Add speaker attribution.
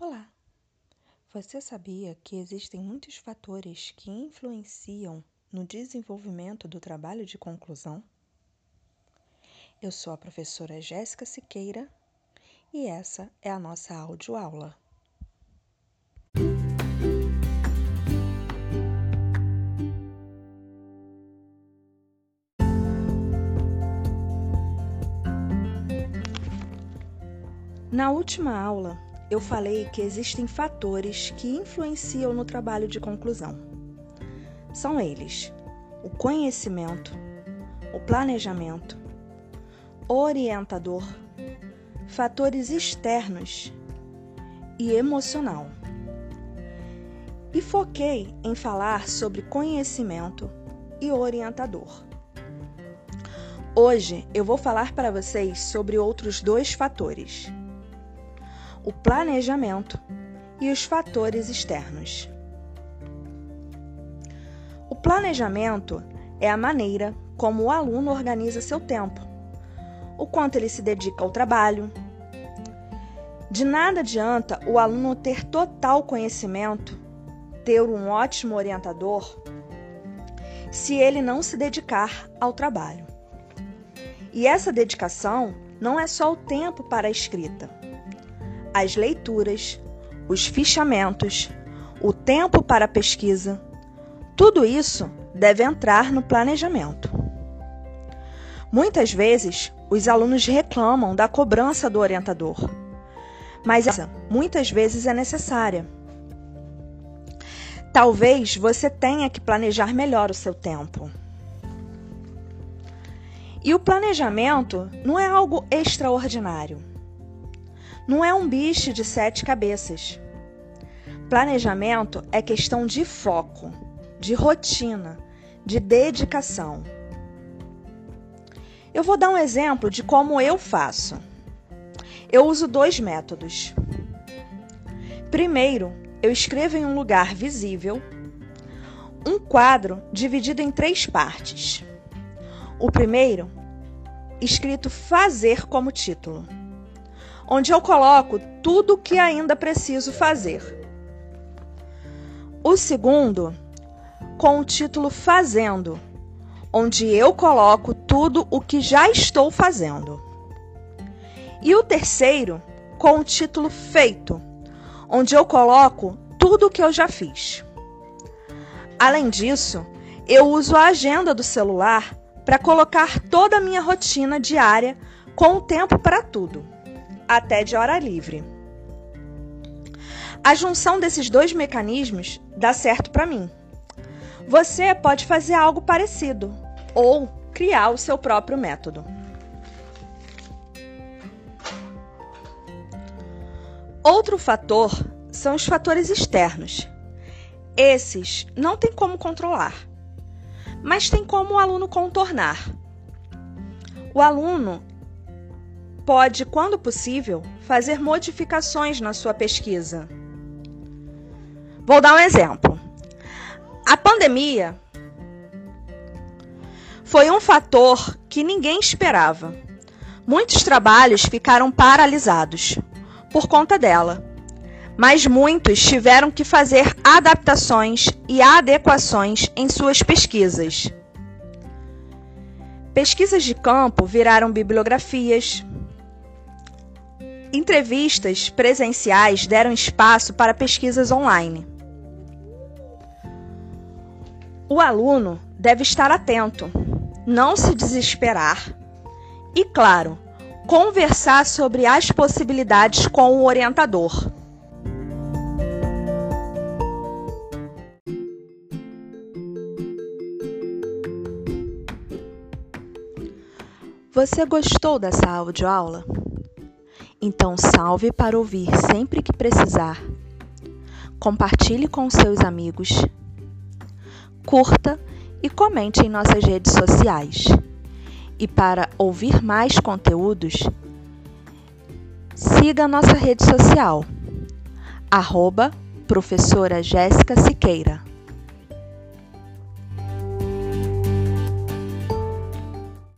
Speaker 1: Olá! Você sabia que existem muitos fatores que influenciam no desenvolvimento do trabalho de conclusão? Eu sou a professora Jéssica Siqueira e essa é a nossa audioaula. Na última aula, eu falei que existem fatores que influenciam no trabalho de conclusão. São eles: o conhecimento, o planejamento, orientador, fatores externos e emocional. E foquei em falar sobre conhecimento e orientador. Hoje eu vou falar para vocês sobre outros dois fatores o planejamento e os fatores externos. O planejamento é a maneira como o aluno organiza seu tempo, o quanto ele se dedica ao trabalho. De nada adianta o aluno ter total conhecimento, ter um ótimo orientador, se ele não se dedicar ao trabalho. E essa dedicação não é só o tempo para a escrita as leituras, os fichamentos, o tempo para a pesquisa, tudo isso deve entrar no planejamento. Muitas vezes, os alunos reclamam da cobrança do orientador, mas essa muitas vezes é necessária. Talvez você tenha que planejar melhor o seu tempo. E o planejamento não é algo extraordinário não é um bicho de sete cabeças. Planejamento é questão de foco, de rotina, de dedicação. Eu vou dar um exemplo de como eu faço. Eu uso dois métodos. Primeiro, eu escrevo em um lugar visível um quadro dividido em três partes. O primeiro, escrito fazer como título onde eu coloco tudo o que ainda preciso fazer. O segundo, com o título Fazendo, onde eu coloco tudo o que já estou fazendo. E o terceiro, com o título Feito, onde eu coloco tudo o que eu já fiz. Além disso, eu uso a agenda do celular para colocar toda a minha rotina diária com o tempo para tudo até de hora livre. A junção desses dois mecanismos dá certo para mim. Você pode fazer algo parecido ou criar o seu próprio método. Outro fator são os fatores externos. Esses não tem como controlar, mas tem como o aluno contornar. O aluno pode, quando possível, fazer modificações na sua pesquisa. Vou dar um exemplo. A pandemia foi um fator que ninguém esperava. Muitos trabalhos ficaram paralisados por conta dela, mas muitos tiveram que fazer adaptações e adequações em suas pesquisas. Pesquisas de campo viraram bibliografias, Entrevistas presenciais deram espaço para pesquisas online. O aluno deve estar atento, não se desesperar e, claro, conversar sobre as possibilidades com o orientador. Você gostou dessa audioaula? Então, salve para ouvir sempre que precisar. Compartilhe com seus amigos. Curta e comente em nossas redes sociais. E para ouvir mais conteúdos, siga nossa rede social, arroba professora Jéssica Siqueira.